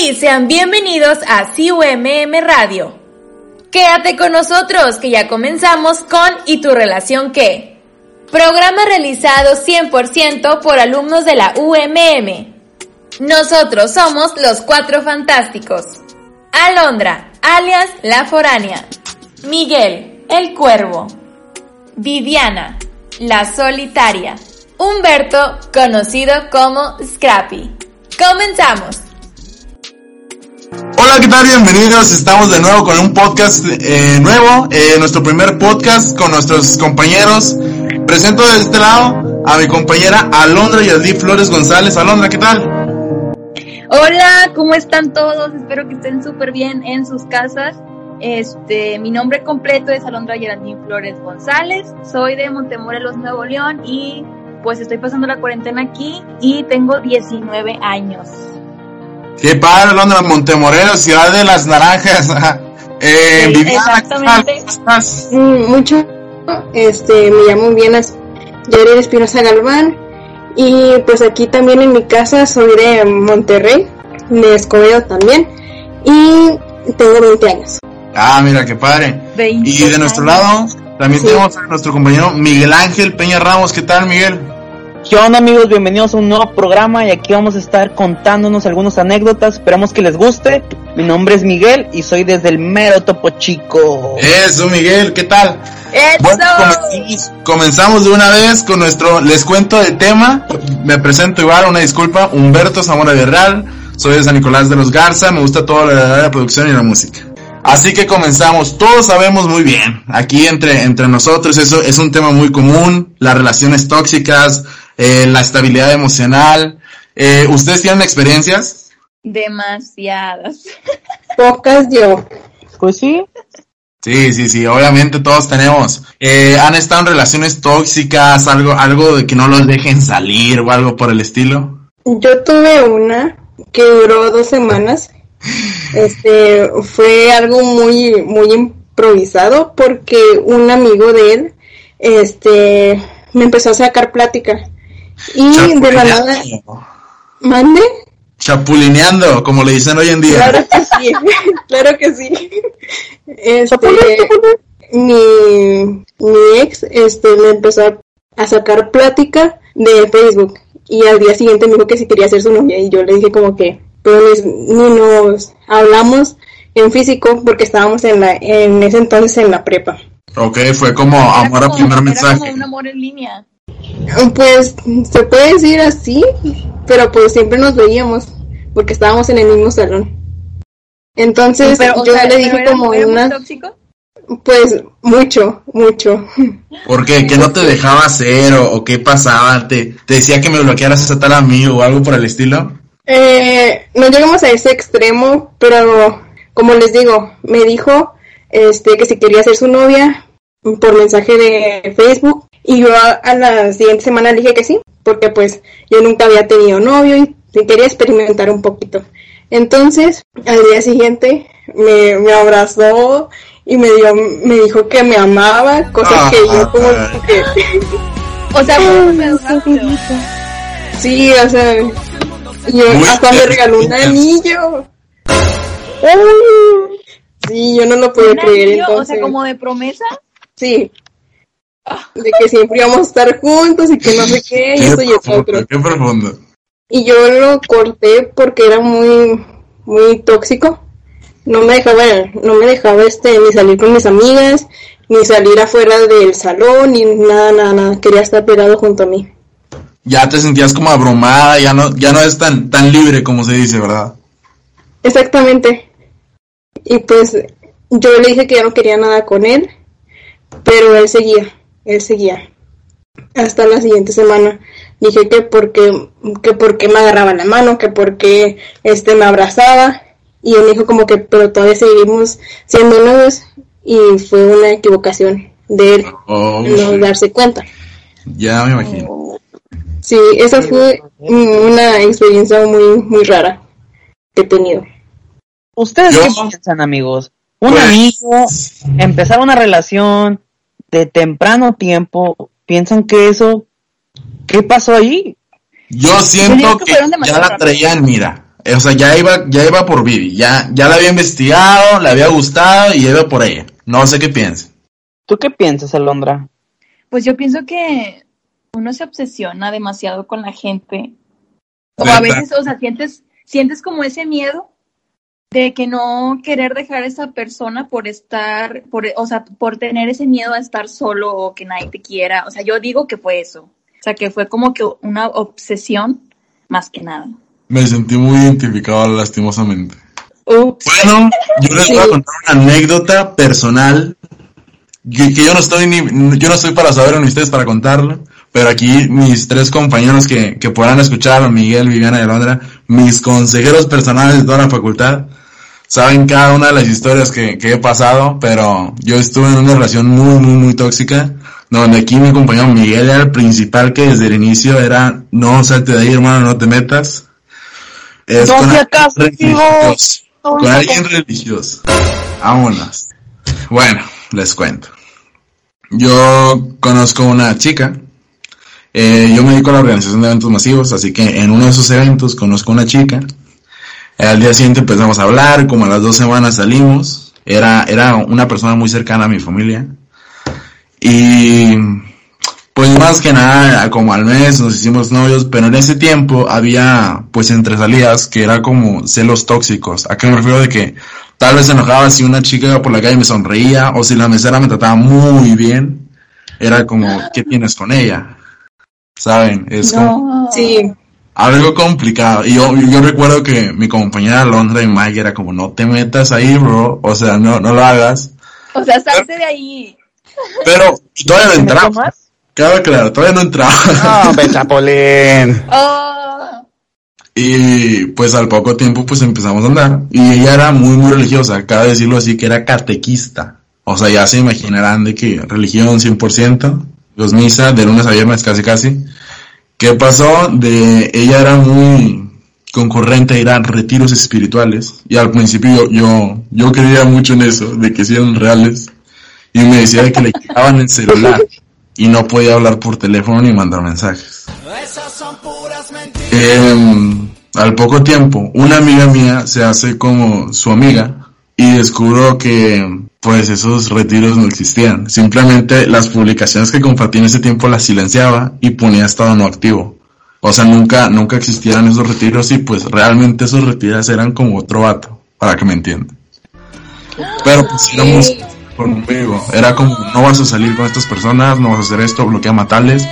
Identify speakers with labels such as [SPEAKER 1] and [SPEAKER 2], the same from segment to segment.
[SPEAKER 1] sean bienvenidos a CUMM Radio. Quédate con nosotros que ya comenzamos con ¿Y tu relación qué? Programa realizado 100% por alumnos de la UMM. Nosotros somos los Cuatro Fantásticos. Alondra, alias La Foránea. Miguel, el Cuervo. Viviana, la Solitaria. Humberto, conocido como Scrappy. Comenzamos.
[SPEAKER 2] Hola, ¿qué tal? Bienvenidos. Estamos de nuevo con un podcast eh, nuevo, eh, nuestro primer podcast con nuestros compañeros. Presento de este lado a mi compañera Alondra Yadí Flores González. Alondra, ¿qué tal?
[SPEAKER 3] Hola, ¿cómo están todos? Espero que estén súper bien en sus casas. Este, mi nombre completo es Alondra Geraldine Flores González. Soy de Montemorelos, Nuevo León y pues estoy pasando la cuarentena aquí y tengo 19 años.
[SPEAKER 2] Qué padre, Alondra, Montemorelos, ciudad de las naranjas. eh,
[SPEAKER 3] Sí,
[SPEAKER 2] Viviana,
[SPEAKER 3] exactamente.
[SPEAKER 2] ¿Cómo estás?
[SPEAKER 4] Mm, mucho. Este, me llamo Viviana Yarir Espinosa Galván y pues aquí también en mi casa soy de Monterrey, de Escobedo también y tengo 20 años.
[SPEAKER 2] Ah, mira, qué padre.
[SPEAKER 3] 20
[SPEAKER 2] Y de nuestro
[SPEAKER 3] años.
[SPEAKER 2] lado también
[SPEAKER 4] Sí.
[SPEAKER 2] tenemos a nuestro compañero Miguel Ángel Peña Ramos. ¿Qué tal, Miguel?
[SPEAKER 5] ¿Qué onda amigos? Bienvenidos a un nuevo programa y aquí vamos a estar contándonos algunas anécdotas. Esperamos que les guste. Mi nombre es Miguel y soy desde el mero Topo Chico.
[SPEAKER 2] Eso, Miguel, ¿qué tal?
[SPEAKER 3] ¡Eso!
[SPEAKER 2] Bueno, comenzamos, comenzamos de una vez con nuestro, les cuento de tema, me presento igual, una disculpa, Humberto Zamora Villarreal, soy de San Nicolás de los Garza, me gusta todo lo de la producción y la música. Así que comenzamos, todos sabemos muy bien, aquí entre, entre nosotros eso es un tema muy común, las relaciones tóxicas, eh, la estabilidad emocional, Eh, ¿ustedes tienen experiencias?
[SPEAKER 3] Demasiadas.
[SPEAKER 4] Pocas yo.
[SPEAKER 5] Pues sí.
[SPEAKER 2] Sí, sí, sí, obviamente todos tenemos. Eh, ¿Han estado en relaciones tóxicas, algo, algo de que no los dejen salir o algo por el estilo?
[SPEAKER 4] Yo tuve una que duró dos semanas. Este, fue algo muy, muy improvisado porque un amigo de él, este, me empezó a sacar plática. Y de la nada, mande.
[SPEAKER 2] Chapulineando, como le dicen hoy en día.
[SPEAKER 4] Claro que sí, claro que sí. Este, mi, mi ex, este, me empezó a sacar plática de Facebook y al día siguiente me dijo que si quería ser su novia y yo le dije como que, pues ni nos hablamos en físico porque estábamos en la, en ese entonces en la prepa.
[SPEAKER 2] Ok, fue como amor a primer
[SPEAKER 3] Era
[SPEAKER 2] mensaje.
[SPEAKER 3] como un amor en línea.
[SPEAKER 4] Pues se puede decir así, pero pues siempre nos veíamos porque estábamos en el mismo salón. Entonces
[SPEAKER 3] Pero,
[SPEAKER 4] yo
[SPEAKER 3] sea,
[SPEAKER 4] le dije como
[SPEAKER 3] era muy
[SPEAKER 4] una,
[SPEAKER 3] tóxico?
[SPEAKER 4] pues mucho, mucho.
[SPEAKER 2] ¿Por qué? ¿Qué no te dejaba hacer o, o qué pasaba? ¿Te, ¿Te decía que me bloquearas a tal amigo o algo por el estilo?
[SPEAKER 4] Eh, no llegamos a ese extremo, pero como les digo, me dijo este que si quería ser su novia por mensaje de Facebook y yo a, a la siguiente semana le dije que sí, porque pues yo nunca había tenido novio y quería experimentar un poquito. Entonces, al día siguiente me, me abrazó y me dio, me dijo que me amaba, cosas que yo como que
[SPEAKER 3] O sea,
[SPEAKER 4] sí, o sea, yo
[SPEAKER 2] Muy
[SPEAKER 4] hasta me regaló un anillo. Sí, yo no lo podía
[SPEAKER 3] ¿Un
[SPEAKER 4] creer
[SPEAKER 3] anillo?
[SPEAKER 4] entonces.
[SPEAKER 3] O sea, como de promesa.
[SPEAKER 4] Sí. De que siempre íbamos a estar juntos y que no sé qué, y eso y eso otro.
[SPEAKER 2] qué profundo.
[SPEAKER 4] Y yo lo corté porque era muy, muy tóxico. No me dejaba, no me dejaba este, ni salir con mis amigas, ni salir afuera del salón, ni nada, nada, nada. Quería estar pegado junto a mí.
[SPEAKER 2] Ya te sentías como abrumada, ya no, ya no es tan, tan libre como se dice, ¿verdad?
[SPEAKER 4] Exactamente. Y pues yo le dije que ya no quería nada con él, pero él seguía, él seguía. Hasta la siguiente semana dije que porque, que porque me agarraba la mano, que porque este me abrazaba, y él me dijo como que pero todavía seguimos siendo novios, y fue una equivocación de él
[SPEAKER 2] Oh,
[SPEAKER 4] no darse cuenta.
[SPEAKER 2] ya me imagino.
[SPEAKER 4] Sí, esa fue una experiencia muy, muy rara que he tenido.
[SPEAKER 5] ¿Ustedes
[SPEAKER 2] Yo-
[SPEAKER 5] qué piensan amigos? Un
[SPEAKER 2] Pues-
[SPEAKER 5] amigo, empezar una relación de temprano tiempo, ¿piensan que eso, qué pasó ahí?
[SPEAKER 2] Yo siento
[SPEAKER 3] que
[SPEAKER 2] ya la traían, mira. Eh, O sea, ya iba, ya iba por Vivi, ya, ya la había investigado, le había gustado y iba por ella. No sé qué piense.
[SPEAKER 5] ¿Tú qué piensas, Alondra?
[SPEAKER 3] Pues yo pienso que uno se obsesiona demasiado con la gente. O a veces, o sea, sientes, sientes como ese miedo de que no querer dejar a esa persona por estar, por, o sea, por tener ese miedo a estar solo o que nadie te quiera. O sea, yo digo que fue eso. O sea, que fue como que una obsesión más que nada.
[SPEAKER 2] Me sentí muy identificado lastimosamente.
[SPEAKER 3] Ups.
[SPEAKER 2] Bueno, yo les voy a contar una anécdota personal que, que yo no estoy ni, yo no estoy para saber ni ustedes para contarlo, pero aquí mis tres compañeros que, que podrán escuchar, Miguel, Viviana y Alondra, mis consejeros personales de toda la facultad, saben cada una de las historias que, que he pasado, pero yo estuve en una relación muy, muy, muy tóxica, donde aquí mi compañero Miguel era el principal que desde el inicio era, no salte de ahí hermano, no te metas. Es
[SPEAKER 5] No
[SPEAKER 2] con alguien religioso. Vámonos. Bueno, les cuento. Yo conozco una chica. eh, yo me dedico a la organización de eventos masivos, así que en uno de esos eventos conozco una chica. Al día siguiente empezamos a hablar, como a las dos semanas salimos. Era, era una persona muy cercana a mi familia. Y pues más que nada, como al mes nos hicimos novios, pero en ese tiempo había pues entre salidas que era como celos tóxicos. ¿A qué me refiero de que tal vez se enojaba si una chica iba por la calle y me sonreía o si la mesera me trataba muy bien? Era como, ¿qué tienes con ella? ¿Saben? Es como
[SPEAKER 3] No.
[SPEAKER 4] Sí,
[SPEAKER 2] algo complicado. Y yo, yo recuerdo que mi compañera Alondra y Mike era como, no te metas ahí, bro. O sea, no, no lo hagas.
[SPEAKER 3] O sea, salte de ahí.
[SPEAKER 2] Pero todavía no
[SPEAKER 5] ¿Me meto
[SPEAKER 2] entraba. Cabe claro, todavía no entraba.
[SPEAKER 5] No, Chapolín.
[SPEAKER 3] Oh.
[SPEAKER 2] Y pues al poco tiempo pues empezamos a andar. Y ella era muy, muy religiosa. Cabe decirlo así que era catequista. O sea, ya se imaginarán de que religión 100%. Los misa de lunes a viernes casi casi. ¿Qué pasó? De ella era muy concurrente ir a retiros espirituales. Y al principio yo, yo, yo creía mucho en eso, de que sí eran reales. Y me decía de que le quitaban el celular. Y no podía hablar por teléfono ni mandar mensajes. Em, al poco tiempo, una amiga mía se hace como su amiga y descubro que pues esos retiros no existían. Simplemente las publicaciones que compartí en ese tiempo las silenciaba y ponía estado no activo. O sea, nunca, nunca existieran esos retiros y pues realmente esos retiros eran como otro vato, para que me entiendan. Pero pues éramos conmigo. Era como, no vas a salir con estas personas, no vas a hacer esto, bloquea matales.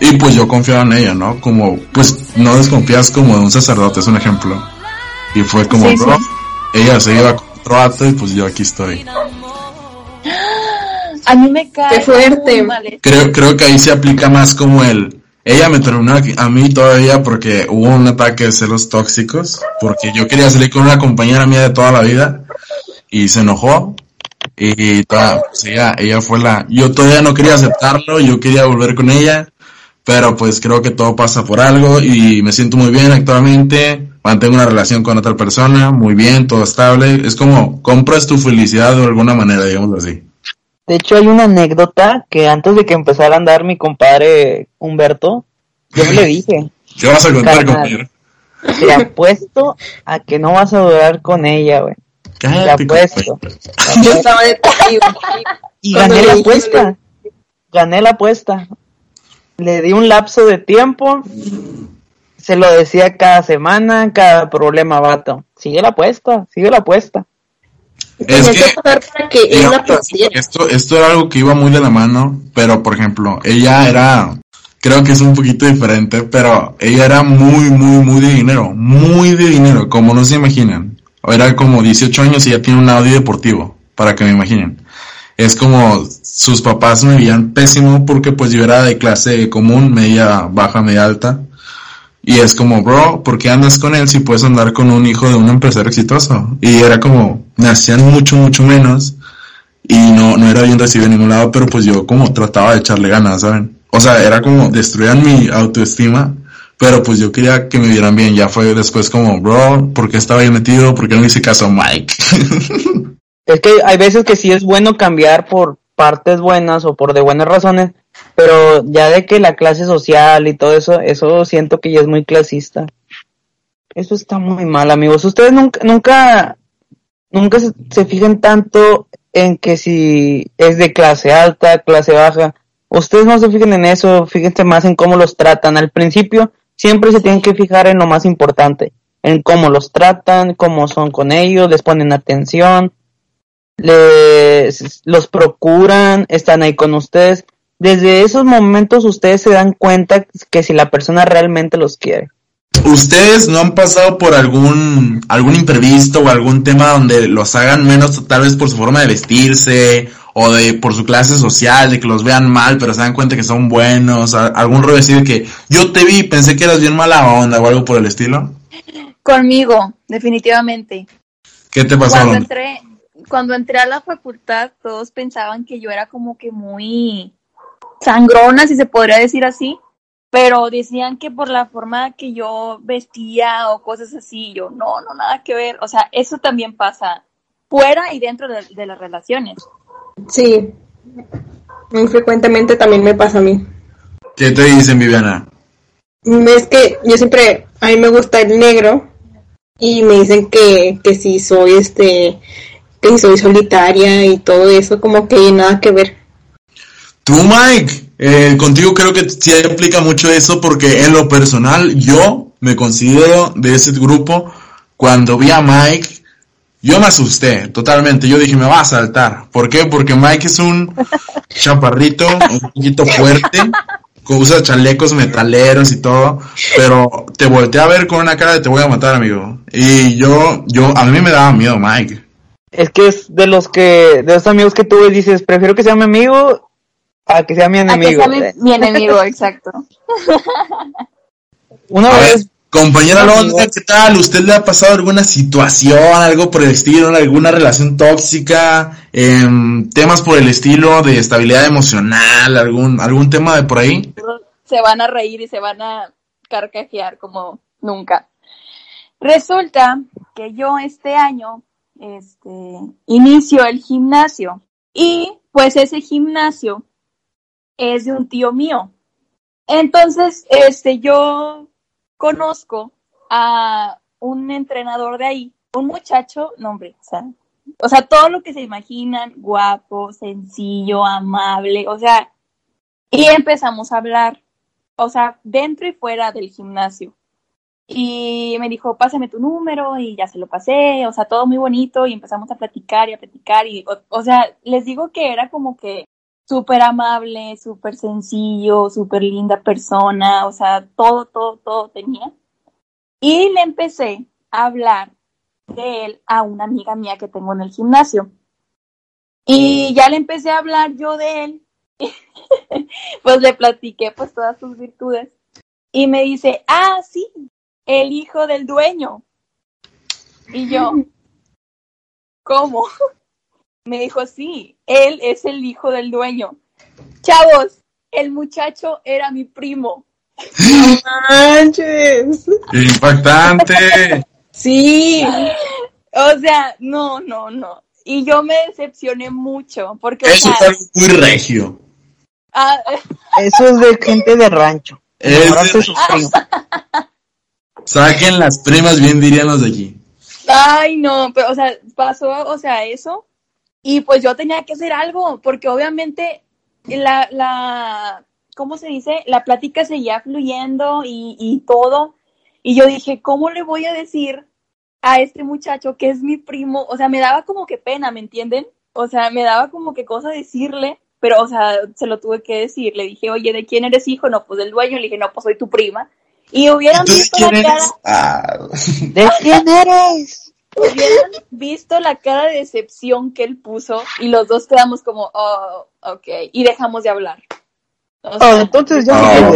[SPEAKER 2] Y pues yo confiaba en ella, ¿no? Como, pues no desconfías como de un sacerdote, es un ejemplo. Y fue como,
[SPEAKER 3] Sí,
[SPEAKER 2] ella se iba y pues yo aquí estoy.
[SPEAKER 3] A mí me cae.
[SPEAKER 4] Qué fuerte.
[SPEAKER 2] Creo, creo que ahí se aplica más como el, ella me terminó aquí- a mí todavía porque hubo un ataque de celos tóxicos, porque yo quería salir con una compañera mía de toda la vida y se enojó y toda, pues ella, ella fue la, yo todavía no quería aceptarlo, yo quería volver con ella, pero pues creo que todo pasa por algo y me siento muy bien actualmente, mantengo una relación con otra persona, muy bien, todo estable, es como compras tu felicidad de alguna manera, digamos así.
[SPEAKER 5] De hecho, hay una anécdota que antes de que empezara a andar mi compadre Humberto, yo le dije,
[SPEAKER 2] ¿Qué vas a contar, compañero?
[SPEAKER 5] te apuesto a que no vas a durar con ella, güey. Te apuesto.
[SPEAKER 4] yo estaba de.
[SPEAKER 5] Y gané la apuesta. Gané la apuesta. Le di un lapso de tiempo. Se lo decía cada semana, cada problema, vato. Sigue la apuesta, sigue la apuesta.
[SPEAKER 2] Es que
[SPEAKER 4] para que la
[SPEAKER 2] esto, esto era algo que iba muy de la mano, pero por ejemplo, ella era, creo que es un poquito diferente, pero ella era muy, muy, muy de dinero, muy de dinero, como no se imaginan. Era como 18 años y ya tiene un Audi deportivo, para que me imaginen. Es como sus papás me veían pésimo porque pues yo era de clase común, media baja, media alta. Y es como, bro, ¿por qué andas con él si puedes andar con un hijo de un empresario exitoso? Y era como, me hacían mucho, mucho menos. Y no, no era bien recibido en ningún lado, pero pues yo como trataba de echarle ganas, ¿saben? O sea, era como, destruían mi autoestima, pero pues yo quería que me vieran bien. Ya fue después como, bro, ¿por qué estaba ahí metido? ¿Por qué no hice caso a Mike?
[SPEAKER 5] Es que hay veces que sí es bueno cambiar por partes buenas o por de buenas razones, pero ya de que la clase social y todo eso, eso siento que ya es muy clasista. Eso está muy mal, amigos. Ustedes nunca, nunca, nunca se, fijan tanto en que si es de clase alta, clase baja. Ustedes no se fijen en eso, fíjense más en cómo los tratan. Al principio siempre se tienen que fijar en lo más importante, en cómo los tratan, cómo son con ellos, les ponen atención, les los procuran, están ahí con ustedes. Desde esos momentos ustedes se dan cuenta que si la persona realmente los quiere.
[SPEAKER 2] ¿Ustedes no han pasado por algún algún imprevisto o algún tema donde los hagan menos tal vez por su forma de vestirse o de por su clase social, de que los vean mal pero se dan cuenta que son buenos, algún rollo así de que yo te vi, pensé que eras bien mala onda o algo por el estilo?
[SPEAKER 3] Conmigo, definitivamente.
[SPEAKER 2] ¿Qué te pasó?
[SPEAKER 3] Cuando entré, cuando entré a la facultad, todos pensaban que yo era como que muy sangrona, si se podría decir así, pero decían que por la forma que yo vestía o cosas así, yo no, no, nada que ver. O sea, eso también pasa fuera y dentro de, de las relaciones.
[SPEAKER 4] Sí. Muy frecuentemente también me pasa a mí.
[SPEAKER 2] ¿Qué te dicen, Viviana?
[SPEAKER 4] Es que yo siempre, a mí me gusta el negro y me dicen que, que si soy este, que si soy solitaria y todo eso, como que nada que ver.
[SPEAKER 2] Tú, Mike, eh, contigo creo que sí aplica mucho eso porque en lo personal yo me considero de ese grupo. Cuando vi a Mike, yo me asusté totalmente. Yo dije, me va a saltar. ¿Por qué? Porque Mike es un chaparrito, un poquito fuerte, usa chalecos metaleros y todo, pero te volteé a ver con una cara de te voy a matar, amigo. Y yo, yo, a mí me daba miedo Mike.
[SPEAKER 5] Es que es de los que, de los amigos que tú dices, prefiero que sea mi amigo a que sea mi
[SPEAKER 3] A que
[SPEAKER 5] enemigo.
[SPEAKER 3] sea mi, mi enemigo, exacto.
[SPEAKER 5] Una
[SPEAKER 2] A ver,
[SPEAKER 5] vez,
[SPEAKER 2] compañera. Londra, ¿qué tal? ¿Usted le ha pasado alguna situación, algo por el estilo, alguna relación tóxica, em, temas por el estilo de estabilidad emocional, algún, algún tema de por ahí?
[SPEAKER 3] se van a reír y se van a carcajear como nunca. Resulta que yo este año este, inicio el gimnasio y pues ese gimnasio es de un tío mío. Entonces, este, yo conozco a un entrenador de ahí, un muchacho, no hombre, o sea, o sea, todo lo que se imaginan, guapo, sencillo, amable, o sea, y empezamos a hablar o sea, dentro y fuera del gimnasio. Y me dijo, pásame tu número y ya se lo pasé, o sea, todo muy bonito y empezamos a platicar y a platicar y, o, o sea, les digo que era como que súper amable, súper sencillo, súper linda persona, o sea, todo, todo, todo tenía. Y le empecé a hablar de él a una amiga mía que tengo en el gimnasio. Y ya le empecé a hablar yo de él pues le platiqué pues todas sus virtudes y me dice, ah, sí, el hijo del dueño. Y yo, ¿cómo? Me dijo, sí, él es el hijo del dueño. Chavos, el muchacho era mi primo.
[SPEAKER 4] ¡Manches!
[SPEAKER 2] ¡Qué impactante!
[SPEAKER 4] Sí.
[SPEAKER 3] O sea, no, no, no. Y yo me decepcioné mucho porque,
[SPEAKER 2] Eso algo muy regio.
[SPEAKER 3] ah,
[SPEAKER 5] eso es de gente de rancho.
[SPEAKER 2] Es de-
[SPEAKER 5] sus.
[SPEAKER 2] Saquen las primas, bien dirían los de aquí.
[SPEAKER 3] Ay, no, pero, o sea, pasó, o sea, eso. Y pues yo tenía que hacer algo, porque obviamente la, la, ¿cómo se dice? La plática seguía fluyendo y, y todo. Y yo dije, ¿cómo le voy a decir a este muchacho que es mi primo? O sea, me daba como que pena, ¿me entienden? O sea, me daba como que cosa decirle, pero, o sea, se lo tuve que decir. Le dije, oye, ¿de quién eres hijo? No, pues del dueño. Le dije, no, pues soy tu prima. Y hubieran
[SPEAKER 2] ¿Tú de
[SPEAKER 3] visto la
[SPEAKER 2] quién
[SPEAKER 3] cara
[SPEAKER 2] eres? Ah,
[SPEAKER 5] ¿De quién eres?
[SPEAKER 3] Hubieran visto la cara de decepción que él puso y los dos quedamos como, oh, ok, y dejamos de hablar. O
[SPEAKER 5] Oh,
[SPEAKER 3] sea,
[SPEAKER 5] entonces ya
[SPEAKER 2] oh,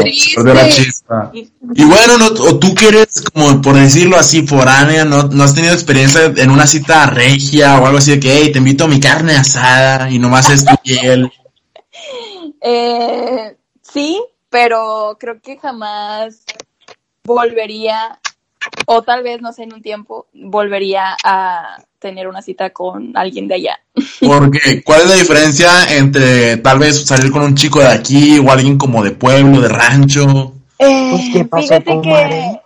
[SPEAKER 2] la chispa.
[SPEAKER 3] y-
[SPEAKER 2] Y bueno, no, o tú que eres, como por decirlo así, foránea, no, no has tenido experiencia en una cita regia o algo así de que, hey, te invito a mi carne asada y nomás es tu piel.
[SPEAKER 3] eh, sí, pero creo que jamás volvería, o tal vez, no sé, en un tiempo, volvería a tener una cita con alguien de allá.
[SPEAKER 2] Porque, ¿cuál es la diferencia entre tal vez salir con un chico de aquí o alguien como de pueblo, de rancho?
[SPEAKER 3] Eh,
[SPEAKER 5] Pues, ¿qué pasó,
[SPEAKER 3] fíjate que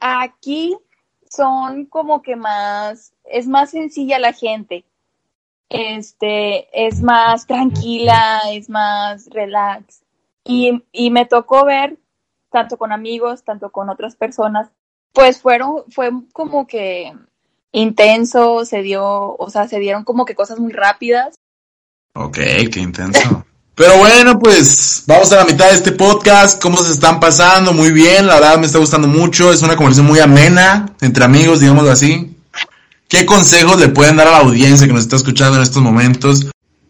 [SPEAKER 3] aquí son como que más, es más sencilla la gente. Este, es más tranquila, es más relax. Y, y me tocó ver, tanto con amigos, tanto con otras personas, pues fueron, fue como que intenso, se dio, o sea, se dieron como que cosas muy rápidas.
[SPEAKER 2] Ok, qué intenso. Pero bueno, pues vamos a la mitad de este podcast. ¿Cómo se están pasando? Muy bien, la verdad me está gustando mucho. Es una conversación muy amena entre amigos, digámoslo así. ¿Qué consejos le pueden dar a la audiencia que nos está escuchando en estos momentos?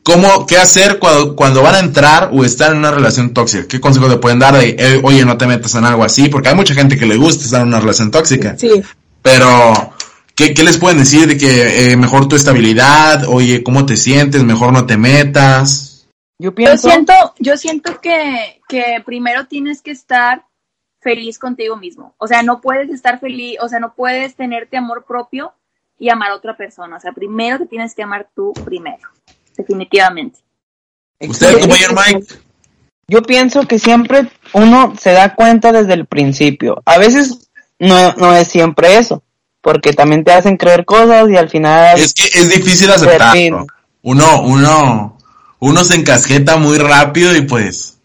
[SPEAKER 2] ¿Cómo, qué hacer cuando, cuando van a entrar o están en una relación tóxica? ¿Qué consejos le pueden dar de, eh, oye, no te metas en algo así? Porque hay mucha gente que le gusta estar en una relación tóxica.
[SPEAKER 4] Sí.
[SPEAKER 2] Pero, ¿qué, qué les pueden decir de que eh, mejor tu estabilidad? Oye, ¿cómo te sientes? Mejor no te metas.
[SPEAKER 5] Yo
[SPEAKER 3] Yo
[SPEAKER 5] pienso,
[SPEAKER 3] siento, yo siento que, que primero tienes que estar feliz contigo mismo. O sea, no puedes estar feliz, o sea, no puedes tenerte amor propio y amar a otra persona. O sea, primero te tienes que amar tú primero, definitivamente.
[SPEAKER 2] ¿Usted, compañero Mike?
[SPEAKER 5] yo pienso que siempre uno se da cuenta desde el principio. A veces no, no es siempre eso, porque también te hacen creer cosas y al final...
[SPEAKER 2] Es que es difícil aceptarlo. Uno, uno, uno se encasqueta muy rápido y pues...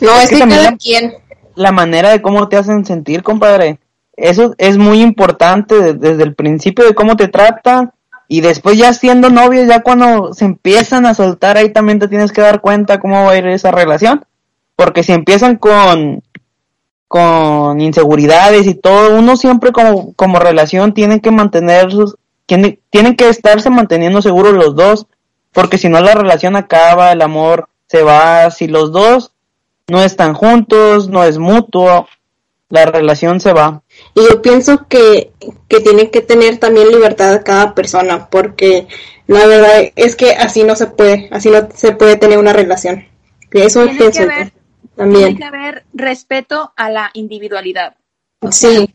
[SPEAKER 4] No,
[SPEAKER 5] Es
[SPEAKER 4] es
[SPEAKER 5] que también
[SPEAKER 4] cada
[SPEAKER 5] la-
[SPEAKER 4] quien.
[SPEAKER 5] la manera de cómo te hacen sentir, compadre. Eso es muy importante de- desde el principio de cómo te tratan y después ya siendo novios, ya cuando se empiezan a soltar, ahí también te tienes que dar cuenta cómo va a ir esa relación. Porque si empiezan con, con inseguridades y todo, uno siempre como, como relación tiene que mantener sus, tiene- tienen que estarse manteniendo seguros los dos, porque si no la relación acaba, el amor se va, si los dos no están juntos, no es mutuo, la relación se va.
[SPEAKER 4] Y yo pienso que, que tiene que tener también libertad cada persona, porque la verdad es que así no se puede, así no se puede tener una relación. Y Eso
[SPEAKER 3] Tiene
[SPEAKER 4] pienso
[SPEAKER 3] que haber-
[SPEAKER 4] también.
[SPEAKER 3] Tiene que haber respeto a la individualidad.
[SPEAKER 4] Sí,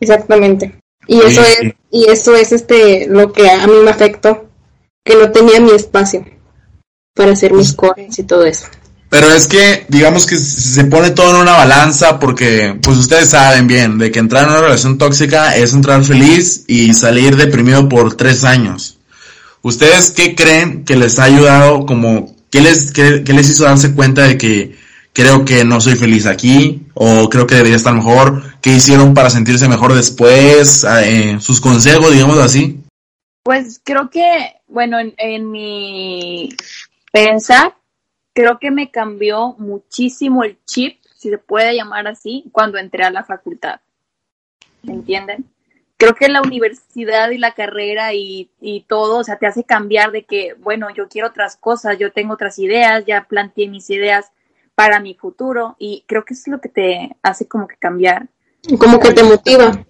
[SPEAKER 4] exactamente. Y
[SPEAKER 2] Sí,
[SPEAKER 4] eso
[SPEAKER 2] sí.
[SPEAKER 4] es, y eso es este lo que a mí me afectó, que no tenía mi espacio para hacer mis cosas y todo eso.
[SPEAKER 2] Pero es que, digamos que se pone todo en una balanza porque, pues ustedes saben bien, de que entrar en una relación tóxica es entrar feliz y salir deprimido por tres años. ¿Ustedes qué creen que les ha ayudado como, qué les, qué, les hizo darse cuenta de que creo que no soy feliz aquí o creo que debería estar mejor? ¿Qué hicieron para sentirse mejor después? Sus consejos, digamos así.
[SPEAKER 3] Pues creo que, bueno, en, en mi pensar, creo que me cambió muchísimo el chip, si se puede llamar así, cuando entré a la facultad. ¿Me entienden? Creo que la universidad y la carrera y, y todo, o sea, te hace cambiar de que, bueno, yo quiero otras cosas, yo tengo otras ideas, ya planteé mis ideas para mi futuro y creo que eso es lo que te hace como que cambiar.
[SPEAKER 4] Como que te motiva.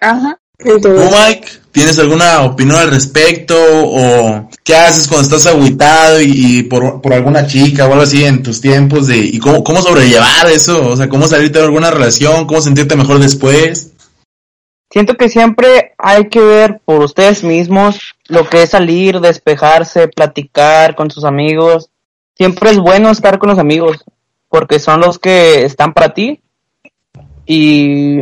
[SPEAKER 3] Ajá.
[SPEAKER 2] ¿Tú,
[SPEAKER 4] Entonces,
[SPEAKER 2] Mike, tienes alguna opinión al respecto? ¿O qué haces cuando estás agüitado y, y por, por alguna chica o algo así en tus tiempos? de ¿Y cómo, cómo sobrellevar eso? O sea, ¿cómo salirte de alguna relación? ¿Cómo sentirte mejor después?
[SPEAKER 5] Siento que siempre hay que ver por ustedes mismos lo que es salir, despejarse, platicar con sus amigos. Siempre es bueno estar con los amigos porque son los que están para ti y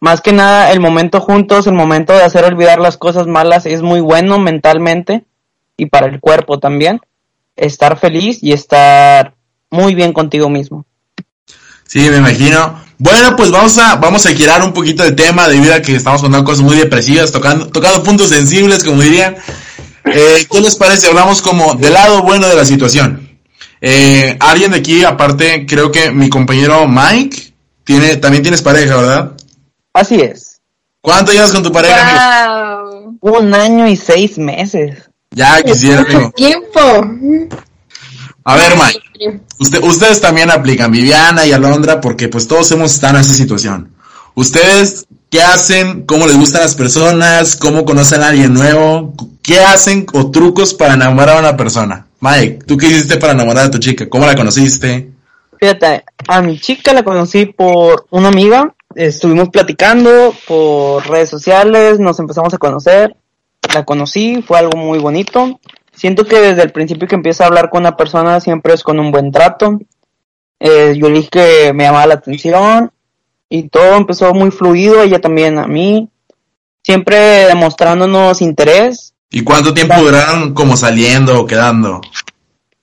[SPEAKER 5] más que nada el momento juntos, el momento de hacer olvidar las cosas malas es muy bueno mentalmente y para el cuerpo también. Estar feliz y estar muy bien contigo mismo.
[SPEAKER 2] Sí, me imagino. Bueno, pues vamos a, vamos a girar un poquito de tema debido a que estamos contando cosas muy depresivas, tocando, tocando puntos sensibles, como dirían. Eh, ¿Qué les parece? Hablamos como del lado bueno de la situación. Eh, alguien de aquí, aparte, creo que mi compañero Mike, tiene, también tienes pareja, ¿verdad?
[SPEAKER 5] Así es.
[SPEAKER 2] ¿Cuánto llevas con tu pareja, amigo?
[SPEAKER 3] Wow.
[SPEAKER 5] Un año y seis meses.
[SPEAKER 2] Ya quisiera, amigo.
[SPEAKER 4] tiempo.
[SPEAKER 2] A ver, Mike. Usted, ustedes también aplican, Viviana y Alondra, porque pues todos hemos estado en esa situación. Ustedes, ¿qué hacen? ¿Cómo les gustan las personas? ¿Cómo conocen a alguien nuevo? ¿Qué hacen o trucos para enamorar a una persona? Mike, ¿tú qué hiciste para enamorar a tu chica? ¿Cómo la conociste?
[SPEAKER 5] Fíjate, a mi chica la conocí por una amiga, estuvimos platicando por redes sociales, nos empezamos a conocer, la conocí, fue algo muy bonito. Siento que desde el principio que empieza a hablar con una persona siempre es con un buen trato. Eh, yo le dije que me llamaba la atención y todo empezó muy fluido, ella también a mí. siempre demostrándonos interés,
[SPEAKER 2] ¿Y cuánto tiempo duraron como saliendo o quedando?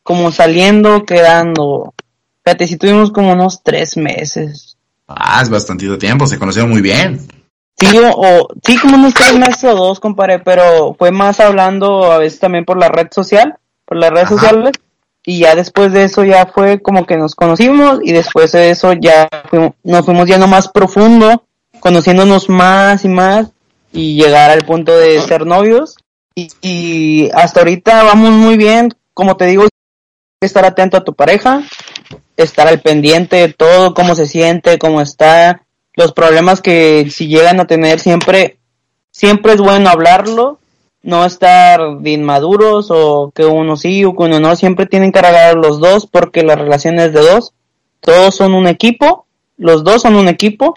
[SPEAKER 5] como saliendo, quedando. Fíjate, si tuvimos como unos tres meses.
[SPEAKER 2] Ah, es bastante tiempo, se conocieron muy bien.
[SPEAKER 5] Sí, o, o- sí, como unos tres meses o dos, compadre, pero fue más hablando a veces también por la red social, por las redes
[SPEAKER 2] Ajá.
[SPEAKER 5] sociales, y ya después de eso ya fue como que nos conocimos, y después de eso ya fuimos, nos fuimos yendo más profundo, conociéndonos más y más, y llegar al punto de ser novios, y, y hasta ahorita vamos muy bien, como te digo, estar atento a tu pareja, estar al pendiente de todo, cómo se siente, cómo está, los problemas que si llegan a tener siempre, siempre es bueno hablarlo, no estar de inmaduros o que uno sí o que uno no, siempre tienen que arreglar los dos porque la relación es de dos, todos son un equipo, los dos son un equipo,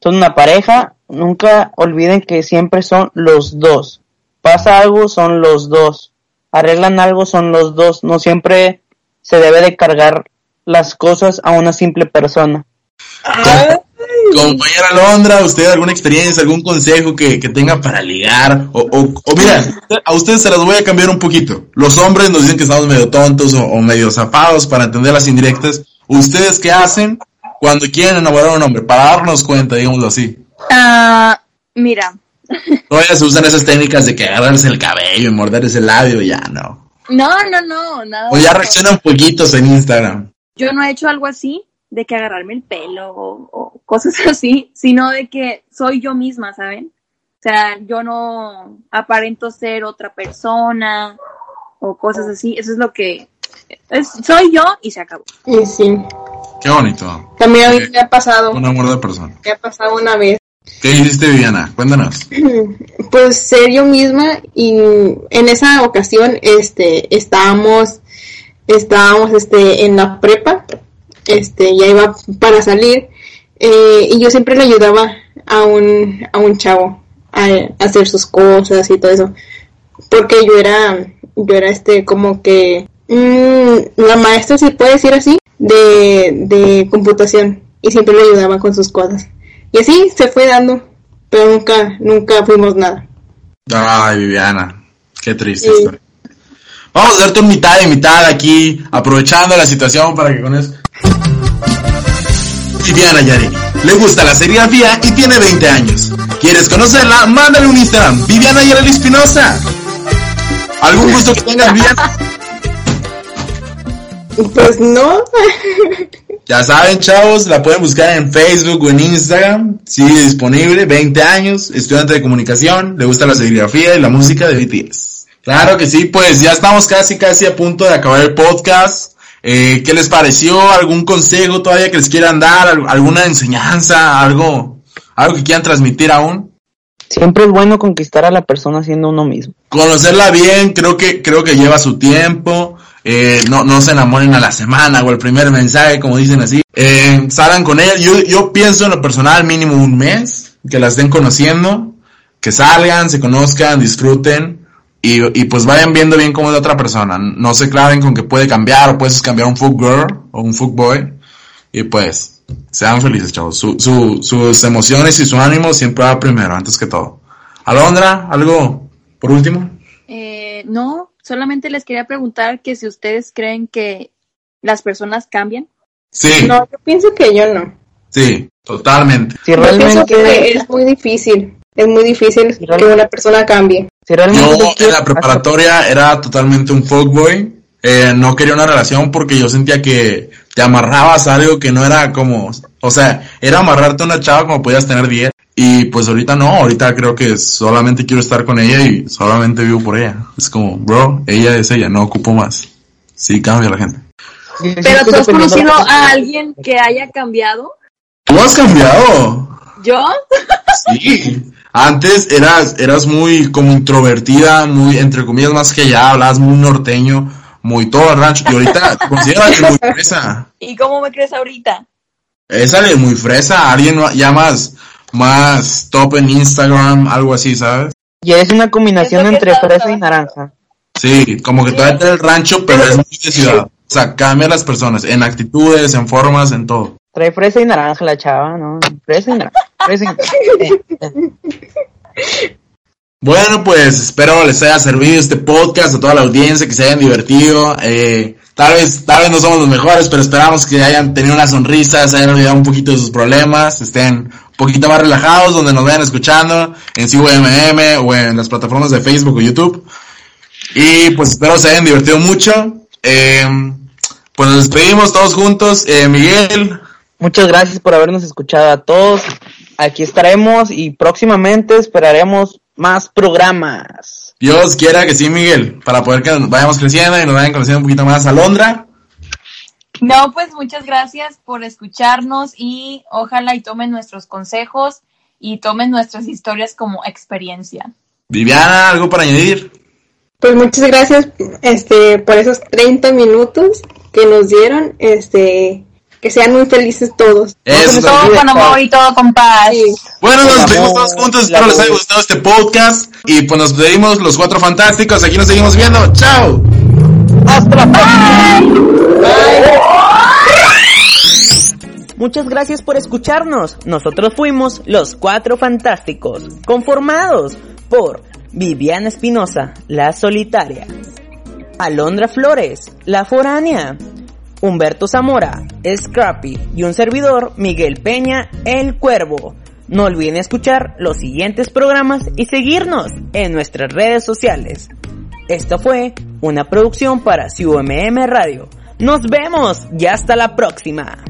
[SPEAKER 5] son una pareja, nunca olviden que siempre son los dos, pasa algo son los dos, arreglan algo son los dos, no siempre se debe de cargar las cosas a una simple persona.
[SPEAKER 2] Compañera Alondra, ¿usted alguna experiencia, algún consejo que, que tenga para ligar? O, o, o mira, a ustedes se las voy a cambiar un poquito. Los hombres nos dicen que estamos medio tontos o, o medio zafados para entender las indirectas. ¿Ustedes qué hacen cuando quieren enamorar a un hombre? Para darnos cuenta, digámoslo así.
[SPEAKER 3] Ah, mira,
[SPEAKER 2] Todavía se usan esas técnicas de que agarrarse el cabello y morderse el labio, ya no.
[SPEAKER 3] no, no, no, nada.
[SPEAKER 2] O ya reaccionan poquitos en Instagram.
[SPEAKER 3] Yo no he hecho algo así, de que agarrarme el pelo o, o cosas así, sino de que soy yo misma, ¿saben? O sea, yo no aparento ser otra persona o cosas así. Eso es lo que es, soy yo y se acabó.
[SPEAKER 4] Y sí.
[SPEAKER 2] Qué bonito.
[SPEAKER 4] También a mí
[SPEAKER 2] Ok.
[SPEAKER 4] me ha pasado,
[SPEAKER 2] Un amor de persona.
[SPEAKER 4] me ha pasado una vez.
[SPEAKER 2] ¿Qué hiciste, Viviana? Cuéntanos.
[SPEAKER 4] Pues ser yo misma y en esa ocasión este estábamos estábamos este en la prepa este ya iba para salir eh, y yo siempre le ayudaba a un a un chavo a, a hacer sus cosas y todo eso porque yo era yo era este como que mm, la maestra si puede decir así de, de computación y siempre le ayudaba con sus cosas y así se fue dando pero nunca nunca fuimos nada
[SPEAKER 2] Ay, Viviana. Qué triste
[SPEAKER 4] Sí.
[SPEAKER 2] historia. Vamos a darte un mitad y mitad aquí, aprovechando la situación para que con eso. Viviana Yarini. Le gusta la serigrafía y tiene 20 años. ¿Quieres conocerla? Mándale un Instagram. Viviana Yareli Espinosa. ¿Algún gusto que tengas, Viviana?
[SPEAKER 4] Pues no.
[SPEAKER 2] Ya saben, chavos, la pueden buscar en Facebook o en Instagram. Sigue disponible, 20 años, estudiante de comunicación, le gusta la serigrafía y la música de BTS. Claro que sí, pues ya estamos casi, casi a punto de acabar el podcast. Eh, ¿Qué les pareció? ¿Algún consejo todavía que les quieran dar? ¿Al- ¿Alguna enseñanza? ¿Algo, algo que quieran transmitir aún?
[SPEAKER 5] Siempre es bueno conquistar a la persona siendo uno mismo.
[SPEAKER 2] conocerla bien, creo que, creo que lleva su tiempo, eh, no, no se enamoren a la semana o el primer mensaje, como dicen así, eh, salgan con ella, yo, yo pienso en lo personal mínimo un mes, que la estén conociendo, que salgan, se conozcan, disfruten, y, y pues vayan viendo bien cómo es la otra persona, no se claven con que puede cambiar, o puedes cambiar un fuck girl, o un fuck boy, y pues, sean felices chavos, su, su, sus emociones y su ánimo siempre va primero, antes que todo. Alondra, algo por último.
[SPEAKER 3] Eh, no, solamente les quería preguntar que si ustedes creen que las personas cambian.
[SPEAKER 2] Sí,
[SPEAKER 4] No, yo pienso que yo no.
[SPEAKER 2] sí, totalmente.
[SPEAKER 5] Si
[SPEAKER 4] Yo pienso que
[SPEAKER 5] realmente,
[SPEAKER 4] es muy difícil. Es muy difícil que una persona cambie.
[SPEAKER 5] si
[SPEAKER 2] Yo en la preparatoria era totalmente un fuckboy. Eh, no quería una relación porque yo sentía que te amarrabas a algo que no era como, o sea, era amarrarte a una chava como podías tener 10. Y pues ahorita no, ahorita creo que solamente quiero estar con ella y solamente vivo por ella. Es como, bro, ella es ella, no ocupo más. Sí, cambia la gente.
[SPEAKER 3] Pero tú has conocido a alguien que haya cambiado.
[SPEAKER 2] Tú has cambiado.
[SPEAKER 3] ¿Yo?
[SPEAKER 2] Sí. Antes eras, eras muy como introvertida, muy, entre comillas, más que ya, hablabas muy norteño, muy todo el rancho. Y ahorita te consideras muy fresa.
[SPEAKER 3] ¿Y cómo me crees ahorita?
[SPEAKER 2] Es alguien muy fresa, alguien ya más, más top en Instagram, algo así, ¿sabes?
[SPEAKER 5] Y es una combinación entre fresa y naranja.
[SPEAKER 2] Sí, como que todavía está el rancho, pero es muy de ciudad. O sea, cambia a las personas, en actitudes, en formas, en todo.
[SPEAKER 5] Trae fresa y naranja la chava, ¿no? Fresa y naranja. Fresa y naranja.
[SPEAKER 2] Bueno, pues espero les haya servido este podcast a toda la audiencia, que se hayan divertido. Eh, tal vez, tal vez no somos los mejores, pero esperamos que hayan tenido una sonrisa, se hayan olvidado un poquito de sus problemas, estén un poquito más relajados, donde nos vayan escuchando, en CUMM o en las plataformas de Facebook o YouTube. Y pues espero se hayan divertido mucho. Eh, pues nos despedimos todos juntos. Eh, Miguel,
[SPEAKER 5] Muchas gracias por habernos escuchado a todos. Aquí estaremos y próximamente esperaremos más programas.
[SPEAKER 2] Dios quiera que sí, Miguel, para poder que vayamos creciendo y nos vayan conociendo un poquito más. Alondra,
[SPEAKER 3] No, pues muchas gracias por escucharnos y ojalá y tomen nuestros consejos y tomen nuestras historias como experiencia.
[SPEAKER 2] Viviana, ¿algo para añadir?
[SPEAKER 4] Pues muchas gracias este, por esos 30 minutos que nos dieron. Este, que sean muy felices todos.
[SPEAKER 2] Eso
[SPEAKER 3] todo con amor y todo con paz.
[SPEAKER 4] Sí.
[SPEAKER 2] Bueno, nos despedimos todos juntos. Espero les haya gustado este podcast. Y pues nos despedimos los cuatro fantásticos. Aquí nos seguimos viendo. ¡Chao!
[SPEAKER 5] Hasta la próxima. Muchas gracias por escucharnos. Nosotros fuimos los Cuatro Fantásticos, conformados por Viviana Espinosa, la solitaria, Alondra Flores, la foránea, Humberto Zamora, Scrappy y un servidor, Miguel Peña, el Cuervo. No olviden escuchar los siguientes programas y seguirnos en nuestras redes sociales. Esto fue una producción para CUMM Radio. Nos vemos y hasta la próxima.